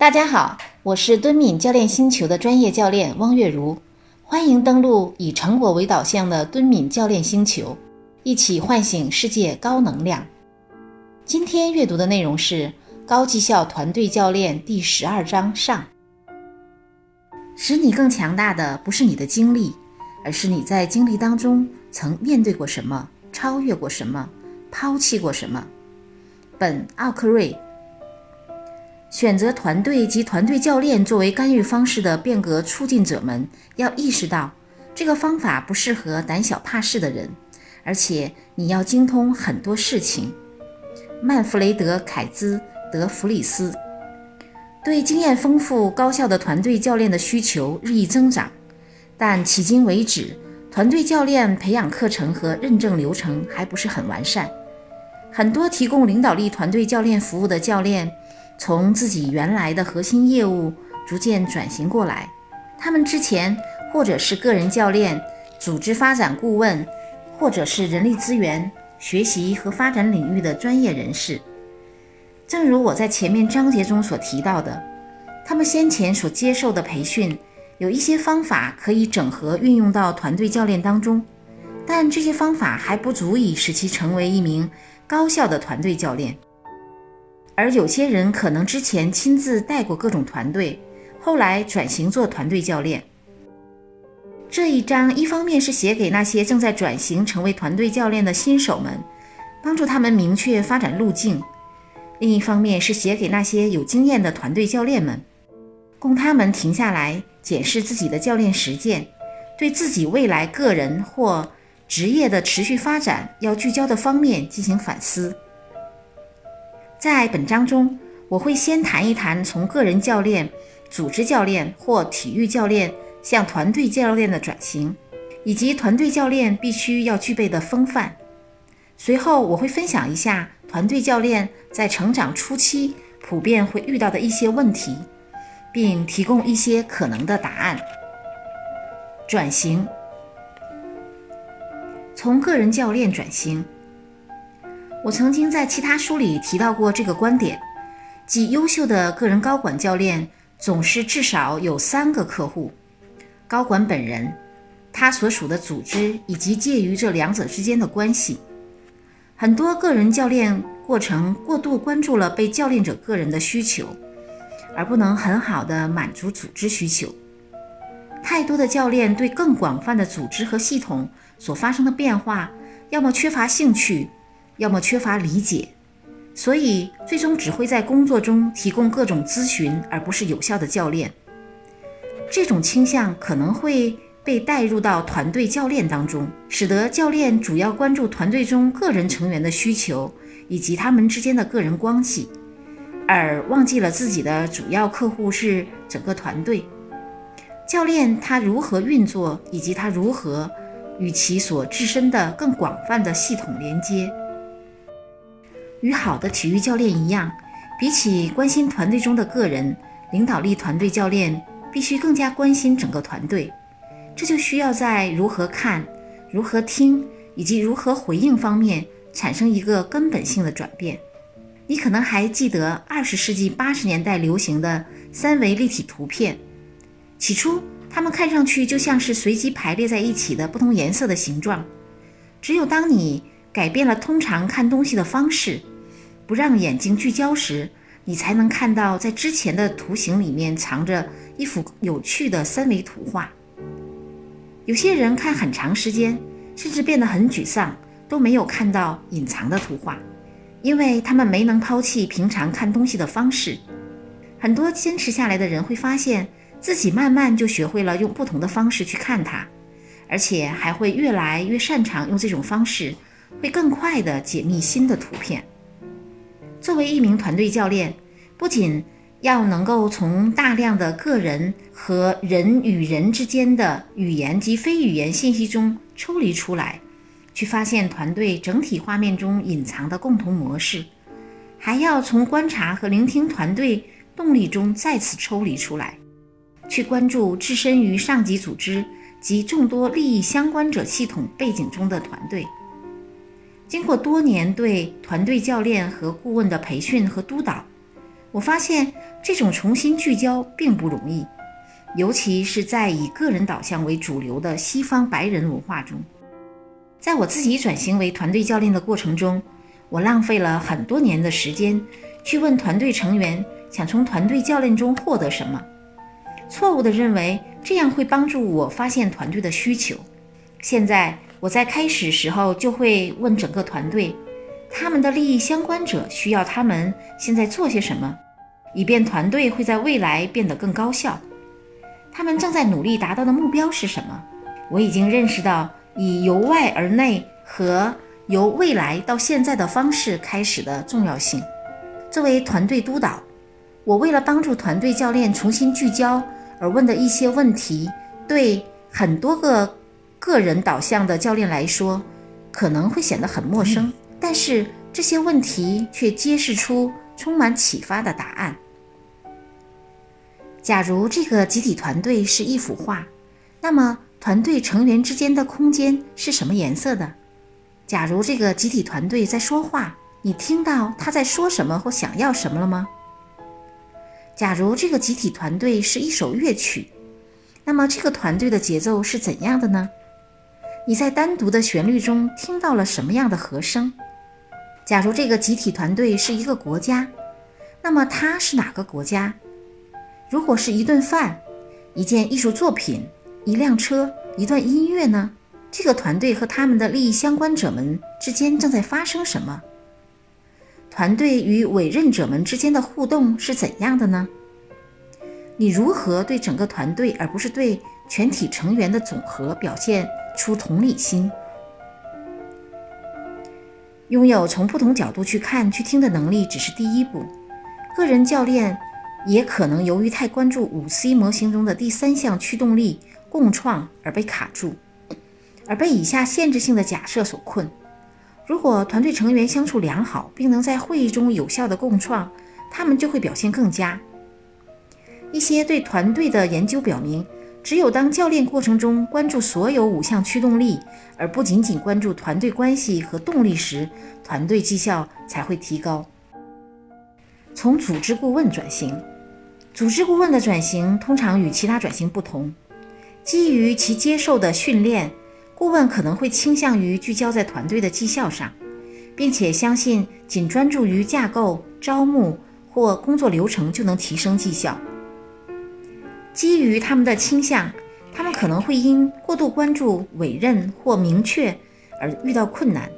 大家好，我是敦敏教练星球的专业教练汪月如，欢迎登录以成果为导向的敦敏教练星球，一起唤醒世界高能量。今天阅读的内容是高绩效团队教练第十二章上。使你更强大的不是你的经历，而是你在经历当中曾面对过什么，超越过什么，抛弃过什么。本奥克瑞。选择团队及团队教练作为干预方式的变革促进者们要意识到，这个方法不适合胆小怕事的人，而且你要精通很多事情。曼弗雷德·凯兹·德弗里斯对经验丰富、高效的团队教练的需求日益增长，但迄今为止，团队教练培养课程和认证流程还不是很完善。很多提供领导力团队教练服务的教练。从自己原来的核心业务逐渐转型过来，他们之前或者是个人教练、组织发展顾问，或者是人力资源、学习和发展领域的专业人士。正如我在前面章节中所提到的，他们先前所接受的培训有一些方法可以整合运用到团队教练当中，但这些方法还不足以使其成为一名高效的团队教练。而有些人可能之前亲自带过各种团队，后来转型做团队教练。这一章一方面是写给那些正在转型成为团队教练的新手们，帮助他们明确发展路径；另一方面是写给那些有经验的团队教练们，供他们停下来检视自己的教练实践，对自己未来个人或职业的持续发展要聚焦的方面进行反思。在本章中，我会先谈一谈从个人教练、组织教练或体育教练向团队教练的转型，以及团队教练必须要具备的风范。随后，我会分享一下团队教练在成长初期普遍会遇到的一些问题，并提供一些可能的答案。转型，从个人教练转型。我曾经在其他书里提到过这个观点，即优秀的个人高管教练总是至少有三个客户：高管本人、他所属的组织以及介于这两者之间的关系。很多个人教练过程过度关注了被教练者个人的需求，而不能很好的满足组织需求。太多的教练对更广泛的组织和系统所发生的变化，要么缺乏兴趣。要么缺乏理解，所以最终只会在工作中提供各种咨询，而不是有效的教练。这种倾向可能会被带入到团队教练当中，使得教练主要关注团队中个人成员的需求以及他们之间的个人关系，而忘记了自己的主要客户是整个团队。教练他如何运作，以及他如何与其所置身的更广泛的系统连接。与好的体育教练一样，比起关心团队中的个人，领导力团队教练必须更加关心整个团队。这就需要在如何看、如何听以及如何回应方面产生一个根本性的转变。你可能还记得二十世纪八十年代流行的三维立体图片，起初它们看上去就像是随机排列在一起的不同颜色的形状。只有当你改变了通常看东西的方式，不让眼睛聚焦时，你才能看到在之前的图形里面藏着一幅有趣的三维图画。有些人看很长时间，甚至变得很沮丧，都没有看到隐藏的图画，因为他们没能抛弃平常看东西的方式。很多坚持下来的人会发现自己慢慢就学会了用不同的方式去看它，而且还会越来越擅长用这种方式，会更快地解密新的图片。作为一名团队教练，不仅要能够从大量的个人和人与人之间的语言及非语言信息中抽离出来，去发现团队整体画面中隐藏的共同模式，还要从观察和聆听团队动力中再次抽离出来，去关注置身于上级组织及众多利益相关者系统背景中的团队。经过多年对团队教练和顾问的培训和督导，我发现这种重新聚焦并不容易，尤其是在以个人导向为主流的西方白人文化中。在我自己转型为团队教练的过程中，我浪费了很多年的时间去问团队成员想从团队教练中获得什么，错误地认为这样会帮助我发现团队的需求。现在我在开始时候就会问整个团队。他们的利益相关者需要他们现在做些什么，以便团队会在未来变得更高效。他们正在努力达到的目标是什么？我已经认识到以由外而内和由未来到现在的方式开始的重要性。作为团队督导，我为了帮助团队教练重新聚焦而问的一些问题，对很多个个人导向的教练来说，可能会显得很陌生。但是这些问题却揭示出充满启发的答案。假如这个集体团队是一幅画，那么团队成员之间的空间是什么颜色的？假如这个集体团队在说话，你听到他在说什么或想要什么了吗？假如这个集体团队是一首乐曲，那么这个团队的节奏是怎样的呢？你在单独的旋律中听到了什么样的和声？假如这个集体团队是一个国家，那么它是哪个国家？如果是一顿饭、一件艺术作品、一辆车、一段音乐呢？这个团队和他们的利益相关者们之间正在发生什么？团队与委任者们之间的互动是怎样的呢？你如何对整个团队，而不是对全体成员的总和表现出同理心？拥有从不同角度去看、去听的能力只是第一步。个人教练也可能由于太关注五 C 模型中的第三项驱动力——共创而被卡住，而被以下限制性的假设所困。如果团队成员相处良好，并能在会议中有效的共创，他们就会表现更佳。一些对团队的研究表明。只有当教练过程中关注所有五项驱动力，而不仅仅关注团队关系和动力时，团队绩效才会提高。从组织顾问转型，组织顾问的转型通常与其他转型不同。基于其接受的训练，顾问可能会倾向于聚焦在团队的绩效上，并且相信仅专注于架构、招募或工作流程就能提升绩效。基于他们的倾向，他们可能会因过度关注委任或明确而遇到困难，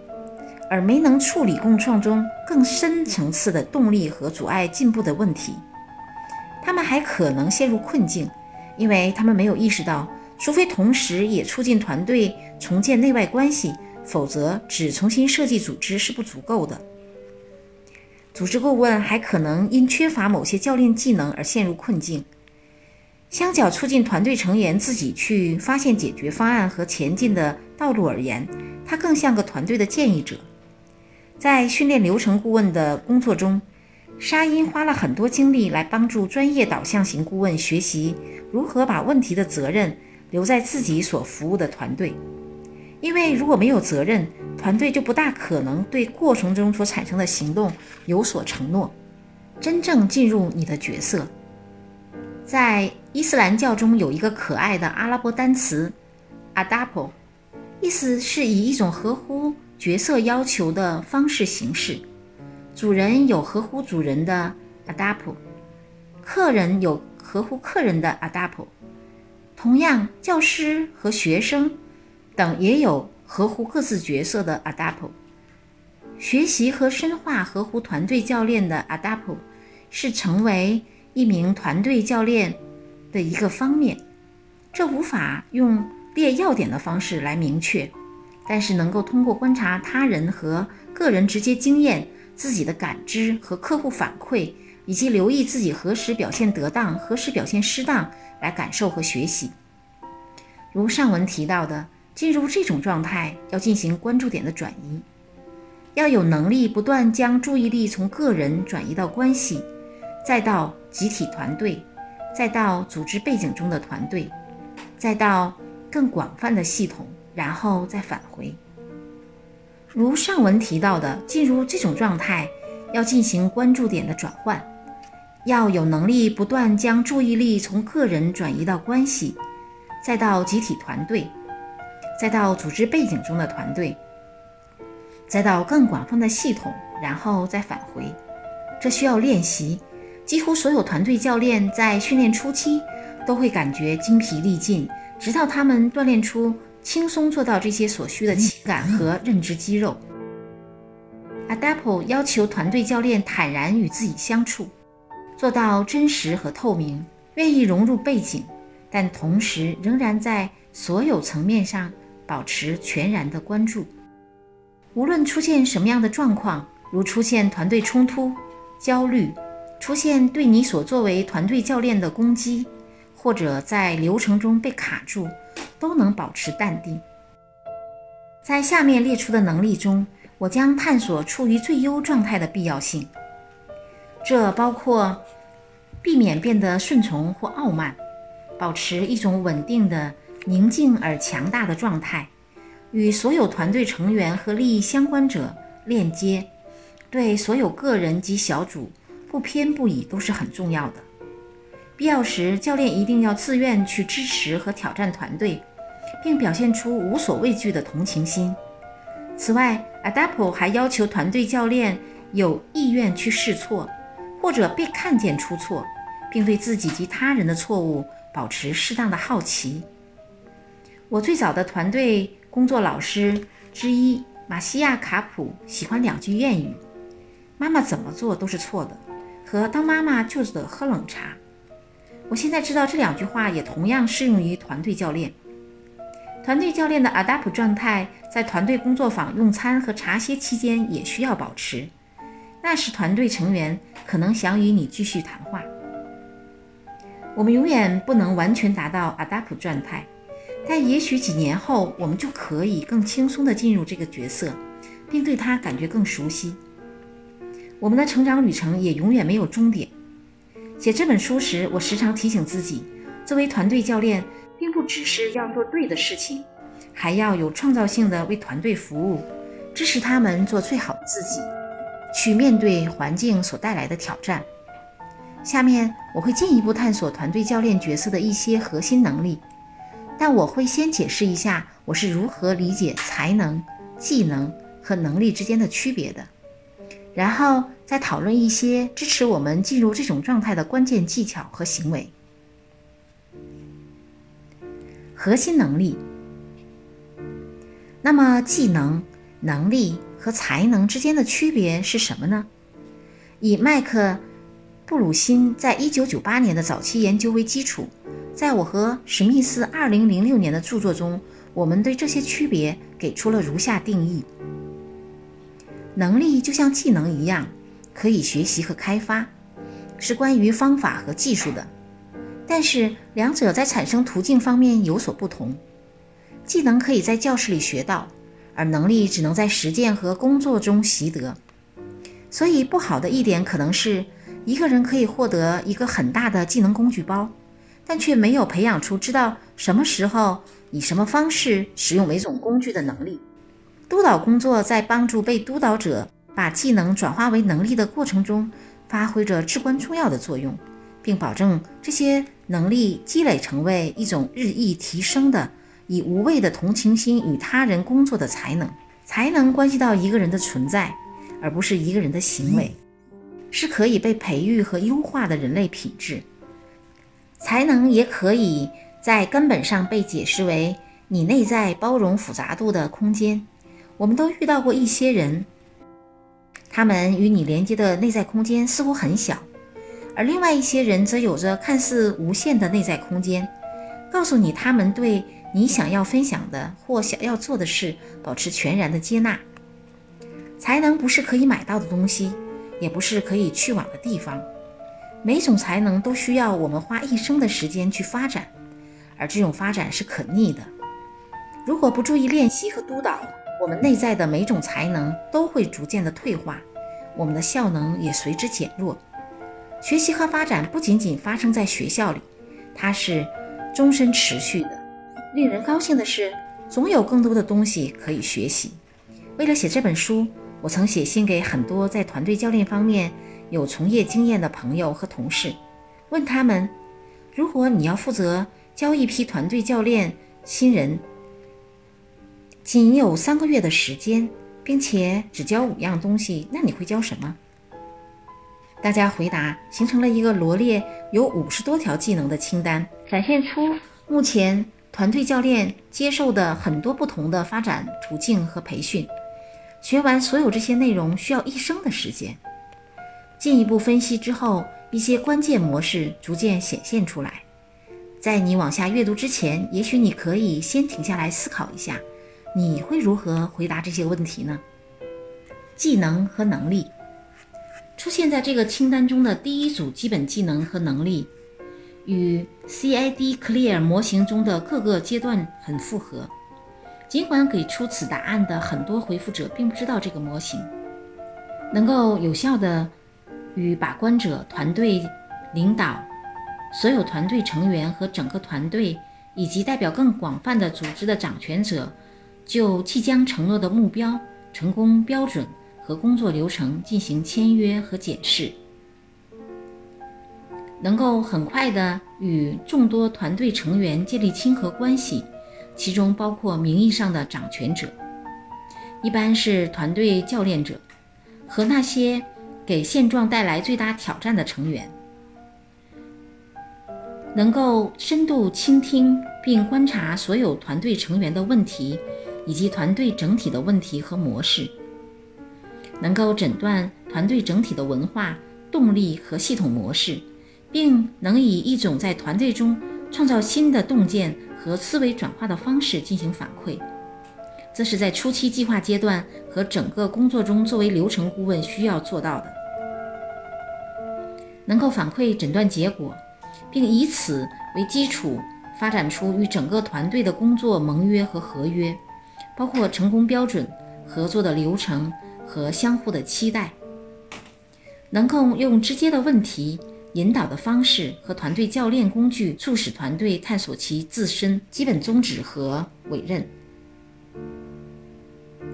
而没能处理共创中更深层次的动力和阻碍进步的问题。他们还可能陷入困境，因为他们没有意识到，除非同时也促进团队重建内外关系，否则只重新设计组织是不足够的。组织顾问还可能因缺乏某些教练技能而陷入困境。相较促进团队成员自己去发现解决方案和前进的道路而言，他更像个团队的建议者。在训练流程顾问的工作中，沙因花了很多精力来帮助专业导向型顾问学习如何把问题的责任留在自己所服务的团队。因为如果没有责任，团队就不大可能对过程中所产生的行动有所承诺，真正进入你的角色。在伊斯兰教中有一个可爱的阿拉伯单词 “adapo”，意思是以一种合乎角色要求的方式行事。主人有合乎主人的 “adapo”，客人有合乎客人的 “adapo”。同样，教师和学生等也有合乎各自角色的 “adapo”。学习和深化合乎团队教练的 “adapo”，是成为一名团队教练。的一个方面，这无法用列要点的方式来明确，但是能够通过观察他人和个人直接经验、自己的感知和客户反馈，以及留意自己何时表现得当、何时表现失当来感受和学习。如上文提到的，进入这种状态要进行关注点的转移，要有能力不断将注意力从个人转移到关系，再到集体团队。再到组织背景中的团队，再到更广泛的系统，然后再返回。如上文提到的，进入这种状态要进行关注点的转换，要有能力不断将注意力从个人转移到关系，再到集体团队，再到组织背景中的团队，再到更广泛的系统，然后再返回。这需要练习。几乎所有团队教练在训练初期都会感觉精疲力尽，直到他们锻炼出轻松做到这些所需的情感和认知肌肉。Adapo 要求团队教练坦然与自己相处。做到真实和透明，愿意融入背景，但同时仍然在所有层面上保持全然的关注。无论出现什么样的状况，如出现团队冲突、焦虑，出现对你所作为团队教练的攻击，或者在流程中被卡住，都能保持淡定。在下面列出的能力中，我将探索处于最优状态的必要性。这包括避免变得顺从或傲慢，保持一种稳定的、宁静而强大的状态，与所有团队成员和利益相关者链接，对所有个人及小组不偏不倚都是很重要的。必要时，教练一定要自愿去支持和挑战团队，并表现出无所畏惧的同情心。此外，Adapt 还要求团队教练有意愿去试错。或者被看见出错，并对自己及他人的错误保持适当的好奇。我最早的团队工作老师之一马西亚卡普喜欢两句谚语：“妈妈怎么做都是错的”和“当妈妈就得喝冷茶”。我现在知道这两句话也同样适用于团队教练。团队教练的 Adapt 状态在团队工作坊用餐和茶歇期间也需要保持。那时，团队成员可能想与你继续谈话。我们永远不能完全达到 adap 状态，但也许几年后，我们就可以更轻松地进入这个角色，并对他感觉更熟悉。我们的成长旅程也永远没有终点。写这本书时，我时常提醒自己，作为团队教练，并不只是要做对的事情，还要有创造性的为团队服务，支持他们做最好的自己。去面对环境所带来的挑战。下面我会进一步探索团队教练角色的一些核心能力，但我会先解释一下我是如何理解才能、技能和能力之间的区别的，然后再讨论一些支持我们进入这种状态的关键技巧和行为。核心能力。那么，技能、能力。和才能之间的区别是什么呢？以麦克布鲁辛在一九九八年的早期研究为基础，在我和史密斯二零零六年的著作中，我们对这些区别给出了如下定义：能力就像技能一样，可以学习和开发，是关于方法和技术的，但是两者在产生途径方面有所不同。技能可以在教室里学到。而能力只能在实践和工作中习得，所以不好的一点可能是，一个人可以获得一个很大的技能工具包，但却没有培养出知道什么时候以什么方式使用每种工具的能力。督导工作在帮助被督导者把技能转化为能力的过程中，发挥着至关重要的作用，并保证这些能力积累成为一种日益提升的。以无畏的同情心与他人工作的才能，才能关系到一个人的存在，而不是一个人的行为，是可以被培育和优化的人类品质。才能也可以在根本上被解释为你内在包容复杂度的空间。我们都遇到过一些人，他们与你连接的内在空间似乎很小，而另外一些人则有着看似无限的内在空间，告诉你他们对。你想要分享的或想要做的事，保持全然的接纳。才能不是可以买到的东西，也不是可以去往的地方。每种才能都需要我们花一生的时间去发展，而这种发展是可逆的。如果不注意练习和督导，我们内在的每种才能都会逐渐的退化，我们的效能也随之减弱。学习和发展不仅仅发生在学校里，它是终身持续的。令人高兴的是，总有更多的东西可以学习。为了写这本书，我曾写信给很多在团队教练方面有从业经验的朋友和同事，问他们：如果你要负责教一批团队教练新人，仅有三个月的时间，并且只教五样东西，那你会教什么？大家回答形成了一个罗列有五十多条技能的清单，展现出目前团队教练接受的很多不同的发展途径和培训。学完所有这些内容需要一生的时间。进一步分析之后，一些关键模式逐渐显现出来。在你往下阅读之前，也许你可以先停下来思考一下，你会如何回答这些问题呢？技能和能力出现在这个清单中的第一组基本技能和能力，与 CID Clear 模型中的各个阶段很符合。尽管给出此答案的很多回复者并不知道这个模型能够有效的与把关者、团队领导、所有团队成员和整个团队，以及代表更广泛的组织的掌权者，就即将承诺的目标、成功标准和工作流程进行签约和检视，能够很快的与众多团队成员建立亲和关系。其中包括名义上的掌权者，一般是团队教练者和那些给现状带来最大挑战的成员，能够深度倾听并观察所有团队成员的问题以及团队整体的问题和模式，能够诊断团队整体的文化、动力和系统模式，并能以一种在团队中创造新的洞见。和思维转化的方式进行反馈，这是在初期计划阶段和整个工作中作为流程顾问需要做到的。能够反馈诊断结果，并以此为基础发展出与整个团队的工作盟约和合约，包括成功标准、合作的流程和相互的期待。能够用直接的问题。引导的方式和团队教练工具，促使团队探索其自身基本宗旨和委任。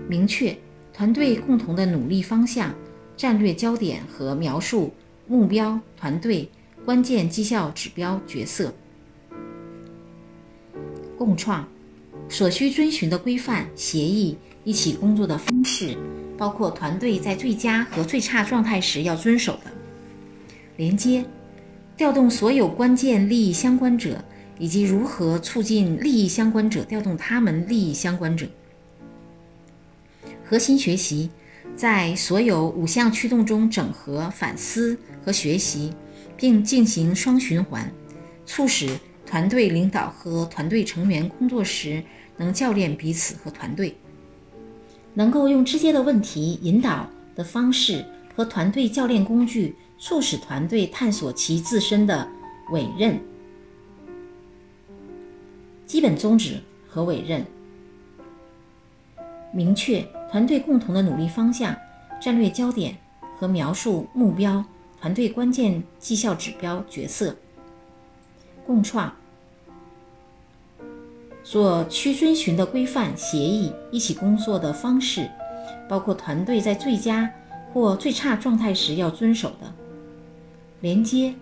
明确团队共同的努力方向、战略焦点和描述目标、团队关键绩效指标角色。共创所需遵循的规范、协议、一起工作的方式，包括团队在最佳和最差状态时要遵守的。连接，调动所有关键利益相关者，以及如何促进利益相关者调动他们利益相关者。核心学习，在所有五项驱动中整合、反思和学习，并进行双循环，促使团队领导和团队成员工作时能教练彼此和团队，能够用直接的问题引导的方式和团队教练工具。促使团队探索其自身的委任、基本宗旨和委任，明确团队共同的努力方向、战略焦点和描述目标、团队关键绩效指标角色，共创所需遵循的规范、协议、一起工作的方式，包括团队在最佳或最差状态时要遵守的。连接，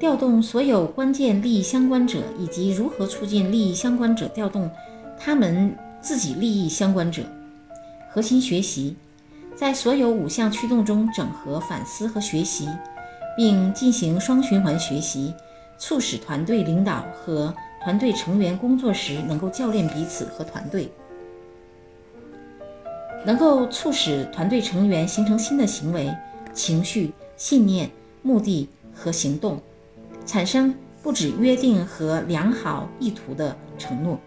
调动所有关键利益相关者，以及如何促进利益相关者调动他们自己利益相关者。核心学习，在所有五项驱动中整合、反思和学习，并进行双循环学习，促使团队领导和团队成员工作时能够教练彼此和团队，能够促使团队成员形成新的行为、情绪、信念。目的和行动，产生不止约定和良好意图的承诺，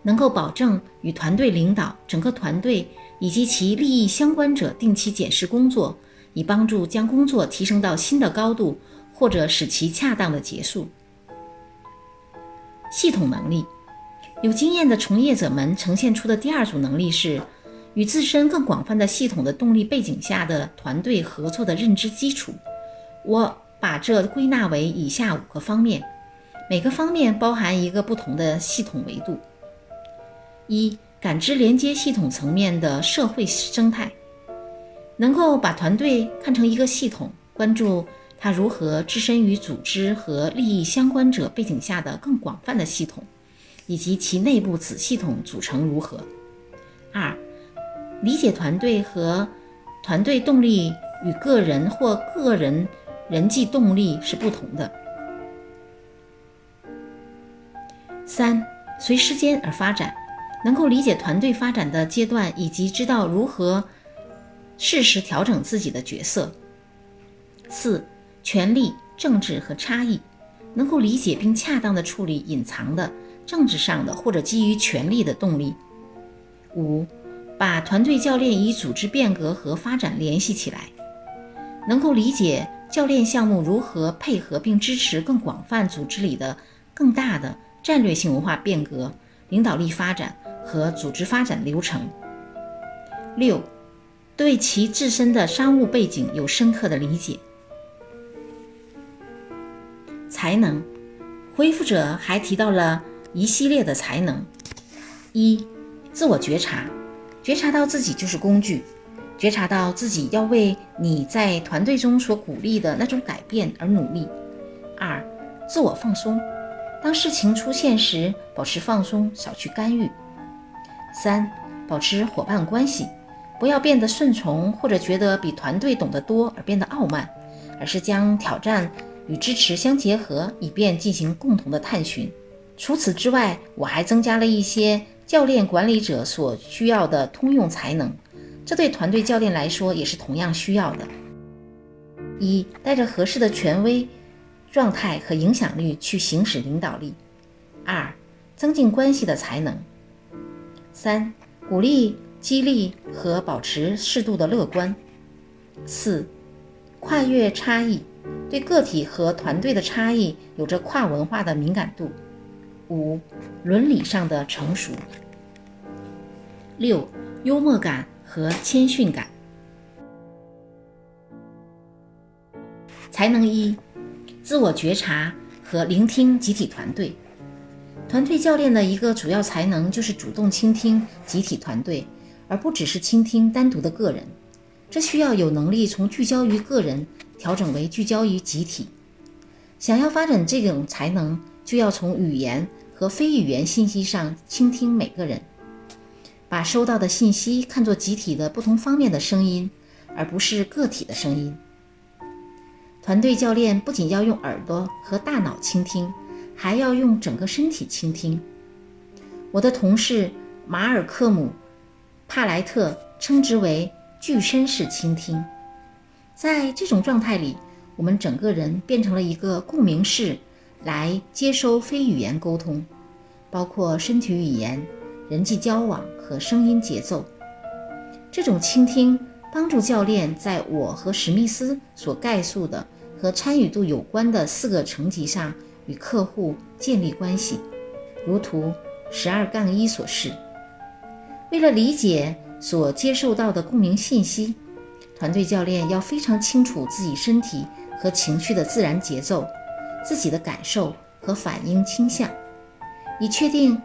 能够保证与团队领导、整个团队以及其利益相关者定期检视工作，以帮助将工作提升到新的高度，或者使其恰当的结束。系统能力，有经验的从业者们呈现出的第二组能力是。与自身更广泛的系统的动力背景下的团队合作的认知基础，我把这归纳为以下五个方面，每个方面包含一个不同的系统维度：一、感知连接系统层面的社会生态，能够把团队看成一个系统，关注它如何置身于组织和利益相关者背景下的更广泛的系统，以及其内部子系统组成如何。二、理解团队和团队动力与个人或个人人际动力是不同的。三、随时间而发展。能够理解团队发展的阶段，以及知道如何适时调整自己的角色。四、权力、政治和差异，能够理解并恰当的处理隐藏的政治上的或者基于权力的动力。五、把团队教练与组织变革和发展联系起来，能够理解教练项目如何配合并支持更广泛组织里的更大的战略性文化变革、领导力发展。和组织发展流程。六，对其自身的商务背景有深刻的理解。才能，恢复者还提到了一系列的才能：一，自我觉察，觉察到自己就是工具，觉察到自己要为你在团队中所鼓励的那种改变而努力；二，自我放松，当事情出现时，保持放松，少去干预。三、保持伙伴关系，不要变得顺从或者觉得比团队懂得多而变得傲慢，而是将挑战与支持相结合，以便进行共同的探寻。除此之外，我还增加了一些教练管理者所需要的通用才能，这对团队教练来说也是同样需要的。一、带着合适的权威状态和影响力去行使领导力；二、增进关系的才能。三、鼓励、激励和保持适度的乐观。四、跨越差异，对个体和团队的差异有着跨文化的敏感度。五、伦理上的成熟。六、幽默感和谦逊感。才能一、自我觉察和聆听集体团队。团队教练的一个主要才能就是主动倾听集体团队，而不只是倾听单独的个人。这需要有能力从聚焦于个人调整为聚焦于集体。想要发展这种才能，就要从语言和非语言信息上倾听每个人，把收到的信息看作集体的不同方面的声音，而不是个体的声音。团队教练不仅要用耳朵和大脑倾听。还要用整个身体倾听。我的同事马尔科姆·帕莱特称之为“具身式倾听”。在这种状态里，我们整个人变成了一个共鸣室，来接收非语言沟通，包括身体语言、人际交往和声音节奏。这种倾听帮助教练在我和史密斯所概述的和参与度有关的四个层级上。与客户建立关系，如图十二杠一所示。为了理解所接受到的共鸣信息，团队教练要非常清楚自己身体和情绪的自然节奏、自己的感受和反应倾向，以确定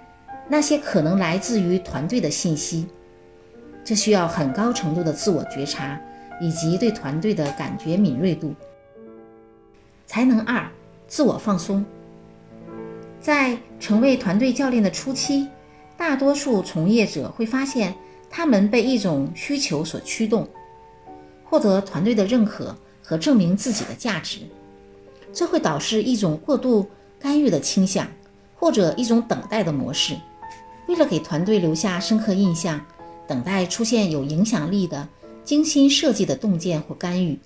那些可能来自于团队的信息。这需要很高程度的自我觉察以及对团队的感觉敏锐度。才能二。自我放松，在成为团队教练的初期，大多数从业者会发现，他们被一种需求所驱动，获得团队的认可和证明自己的价值。这会导致一种过度干预的倾向，或者一种等待的模式。为了给团队留下深刻印象，等待出现有影响力的、精心设计的洞见或干预。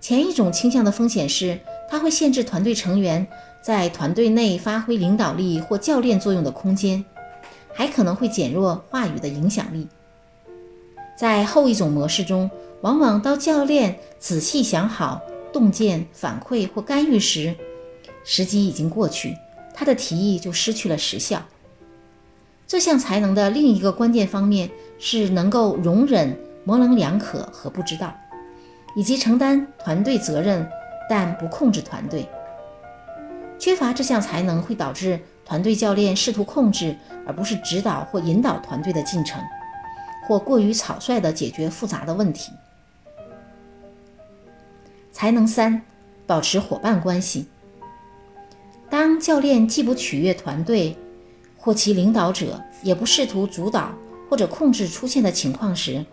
前一种倾向的风险是。它会限制团队成员在团队内发挥领导力或教练作用的空间，还可能会减弱话语的影响力。在后一种模式中，往往当教练仔细想好洞见、反馈或干预时，时机已经过去，他的提议就失去了时效。这项才能的另一个关键方面是能够容忍模棱两可和不知道，以及承担团队责任。但不控制团队，缺乏这项才能会导致团队教练试图控制而不是指导或引导团队的进程，或过于草率地解决复杂的问题。才能三，保持伙伴关系。当教练既不取悦团队或其领导者，也不试图主导或者控制出现的情况时，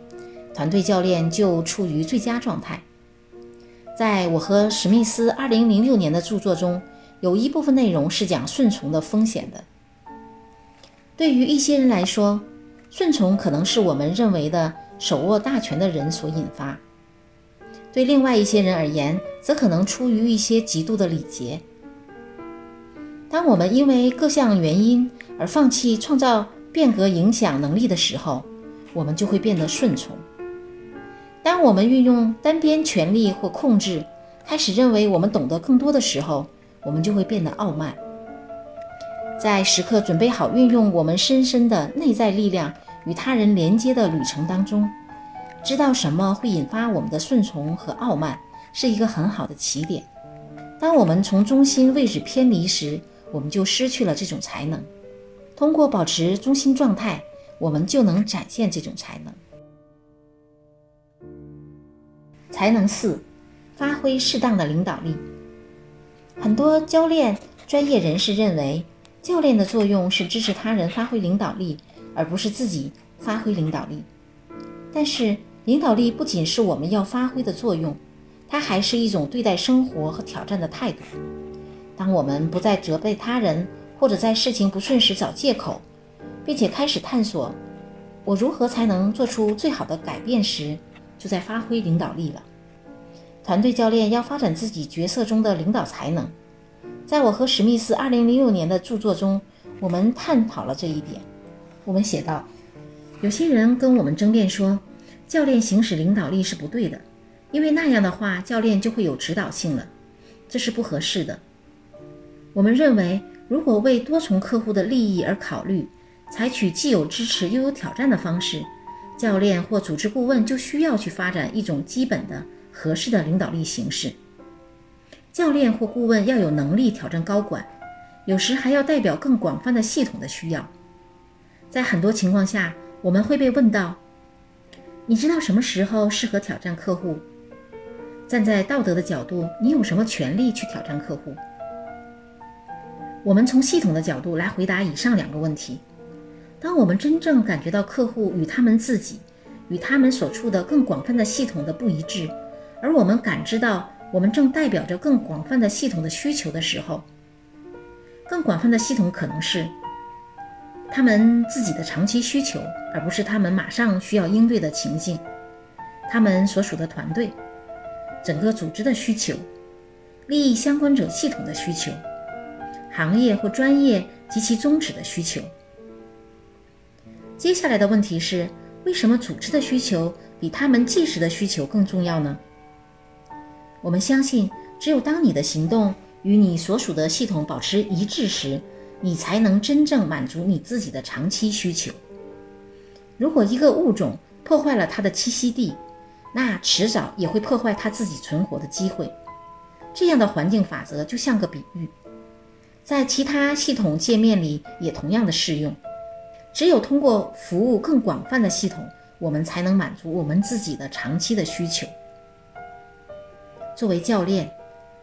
团队教练就处于最佳状态。在我和史密斯2006年的著作中，有一部分内容是讲顺从的风险的。对于一些人来说，顺从可能是我们认为的手握大权的人所引发；对另外一些人而言，则可能出于一些极度的礼节。当我们因为各项原因而放弃创造变革影响能力的时候，我们就会变得顺从。当我们运用单边权力或控制，开始认为我们懂得更多的时候，我们就会变得傲慢。在时刻准备好运用我们深深的内在力量与他人连接的旅程当中，知道什么会引发我们的顺从和傲慢，是一个很好的起点。当我们从中心位置偏离时，我们就失去了这种才能。通过保持中心状态，我们就能展现这种才能。才能四，发挥适当的领导力。很多教练专业人士认为，教练的作用是支持他人发挥领导力，而不是自己发挥领导力。但是，领导力不仅是我们要发挥的作用，它还是一种对待生活和挑战的态度。当我们不再责备他人，或者在事情不顺时找借口，并且开始探索我如何才能做出最好的改变时，就在发挥领导力了。团队教练要发展自己角色中的领导才能。在我和史密斯2006年的著作中，我们探讨了这一点。我们写道：有些人跟我们争辩说，教练行使领导力是不对的，因为那样的话，教练就会有指导性了，这是不合适的。我们认为，如果为多重客户的利益而考虑，采取既有支持又有挑战的方式。教练或组织顾问就需要去发展一种基本的、合适的领导力形式。教练或顾问要有能力挑战高管，有时还要代表更广泛的系统的需要。在很多情况下，我们会被问到：“你知道什么时候适合挑战客户？”站在道德的角度，你有什么权利去挑战客户？我们从系统的角度来回答以上两个问题。当我们真正感觉到客户与他们自己、与他们所处的更广泛的系统的不一致，而我们感知到我们正代表着更广泛的系统的需求的时候，更广泛的系统可能是他们自己的长期需求，而不是他们马上需要应对的情境；他们所属的团队、整个组织的需求、利益相关者系统的需求、行业或专业及其宗旨的需求。接下来的问题是：为什么组织的需求比他们即时的需求更重要呢？我们相信，只有当你的行动与你所属的系统保持一致时，你才能真正满足你自己的长期需求。如果一个物种破坏了它的栖息地，那迟早也会破坏它自己存活的机会。这样的环境法则就像个比喻，在其他系统界面里也同样的适用。只有通过服务更广泛的系统，我们才能满足我们自己的长期的需求。作为教练、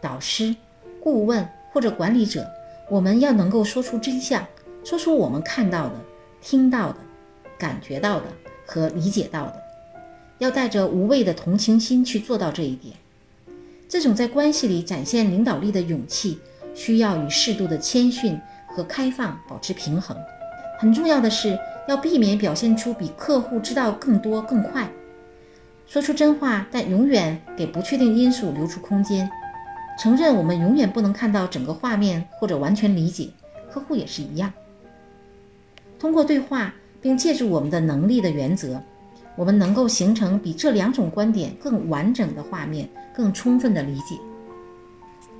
导师、顾问或者管理者，我们要能够说出真相，说出我们看到的、听到的、感觉到的和理解到的，要带着无畏的同情心去做到这一点。这种在关系里展现领导力的勇气，需要与适度的谦逊和开放保持平衡。很重要的是要避免表现出比客户知道更多更快，说出真话，但永远给不确定因素留出空间。承认我们永远不能看到整个画面或者完全理解，客户也是一样。通过对话并借助我们的能力的原则，我们能够形成比这两种观点更完整的画面，更充分的理解。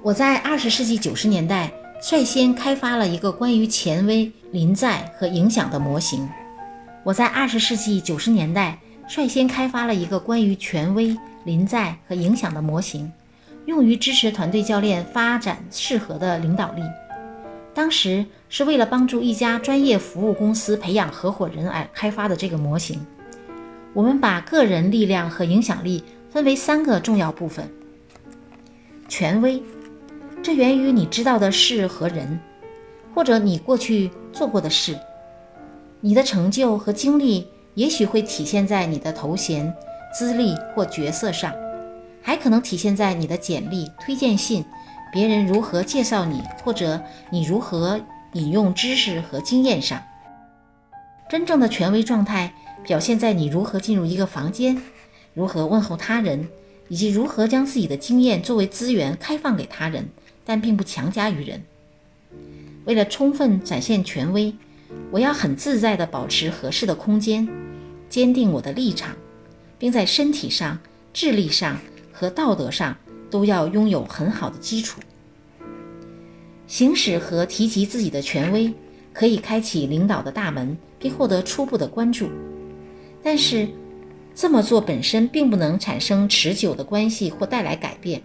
我在二十世纪九十年代。率先开发了一个关于权威临在和影响的模型。我在二十世纪九十年代率先开发了一个关于权威临在和影响的模型，用于支持团队教练发展适合的领导力。当时是为了帮助一家专业服务公司培养合伙人而开发的这个模型。我们把个人力量和影响力分为三个重要部分：权威，这源于你知道的事和人，或者你过去做过的事；你的成就和经历也许会体现在你的头衔、资历或角色上，还可能体现在你的简历、推荐信。别人如何介绍你，或者你如何引用知识和经验上，真正的权威状态表现在你如何进入一个房间，如何问候他人，以及如何将自己的经验作为资源开放给他人，但并不强加于人。为了充分展现权威，我要很自在地保持合适的空间，坚定我的立场，并在身体上、智力上和道德上。都要拥有很好的基础。行使和提及自己的权威，可以开启领导的大门，并获得初步的关注。但是，这么做本身并不能产生持久的关系或带来改变。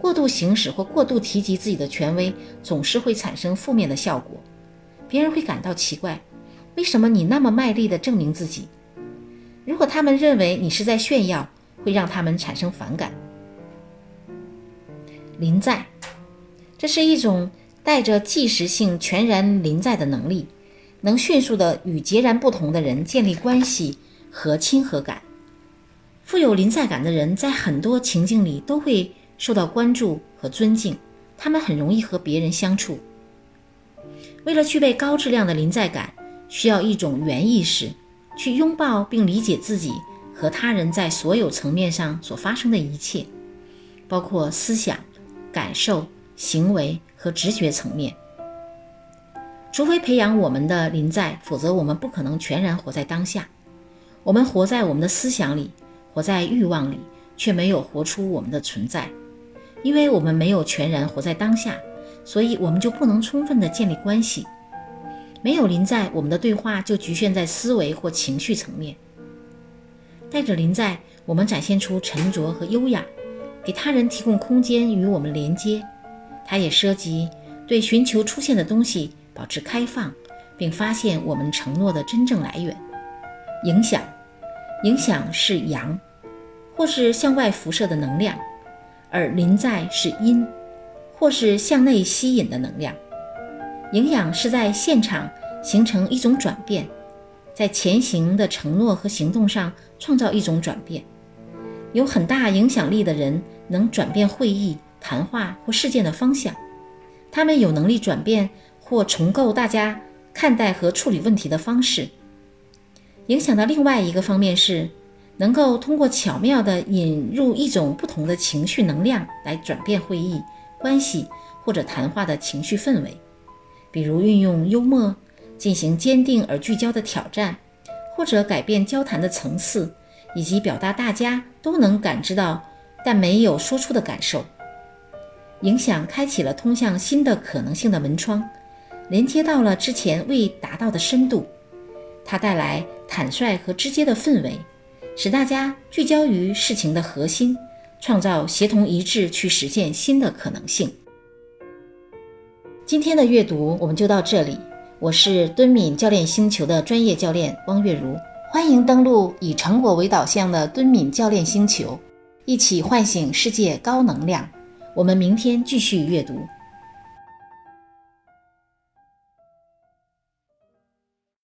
过度行使或过度提及自己的权威，总是会产生负面的效果。别人会感到奇怪，为什么你那么卖力地证明自己？如果他们认为你是在炫耀，会让他们产生反感。临在，这是一种带着即时性、全然临在的能力，能迅速的与截然不同的人建立关系和亲和感。富有临在感的人，在很多情境里都会受到关注和尊敬，他们很容易和别人相处。为了具备高质量的临在感，需要一种原意识，去拥抱并理解自己和他人在所有层面上所发生的一切，包括思想。感受、行为和直觉层面，除非培养我们的临在，否则我们不可能全然活在当下。我们活在我们的思想里，活在欲望里，却没有活出我们的存在。因为我们没有全然活在当下，所以我们就不能充分的建立关系。没有临在，我们的对话就局限在思维或情绪层面。带着临在，我们展现出沉着和优雅。给他人提供空间与我们连接，它也涉及对寻求出现的东西保持开放，并发现我们承诺的真正来源。影响，影响是阳，或是向外辐射的能量；而临在是阴，或是向内吸引的能量。营养是在现场形成一种转变，在前行的承诺和行动上创造一种转变。有很大影响力的人。能转变会议、谈话或事件的方向，他们有能力转变或重构大家看待和处理问题的方式。影响的另外一个方面是，能够通过巧妙地引入一种不同的情绪能量来转变会议、关系或者谈话的情绪氛围，比如运用幽默进行坚定而聚焦的挑战，或者改变交谈的层次，以及表达大家都能感知到。但没有说出的感受，影响开启了通向新的可能性的门窗，连接到了之前未达到的深度。它带来坦率和直接的氛围，使大家聚焦于事情的核心，创造协同一致去实现新的可能性。今天的阅读我们就到这里，我是敦敏教练星球的专业教练汪月如，欢迎登录以成果为导向的敦敏教练星球。一起唤醒世界高能量，我们明天继续阅读。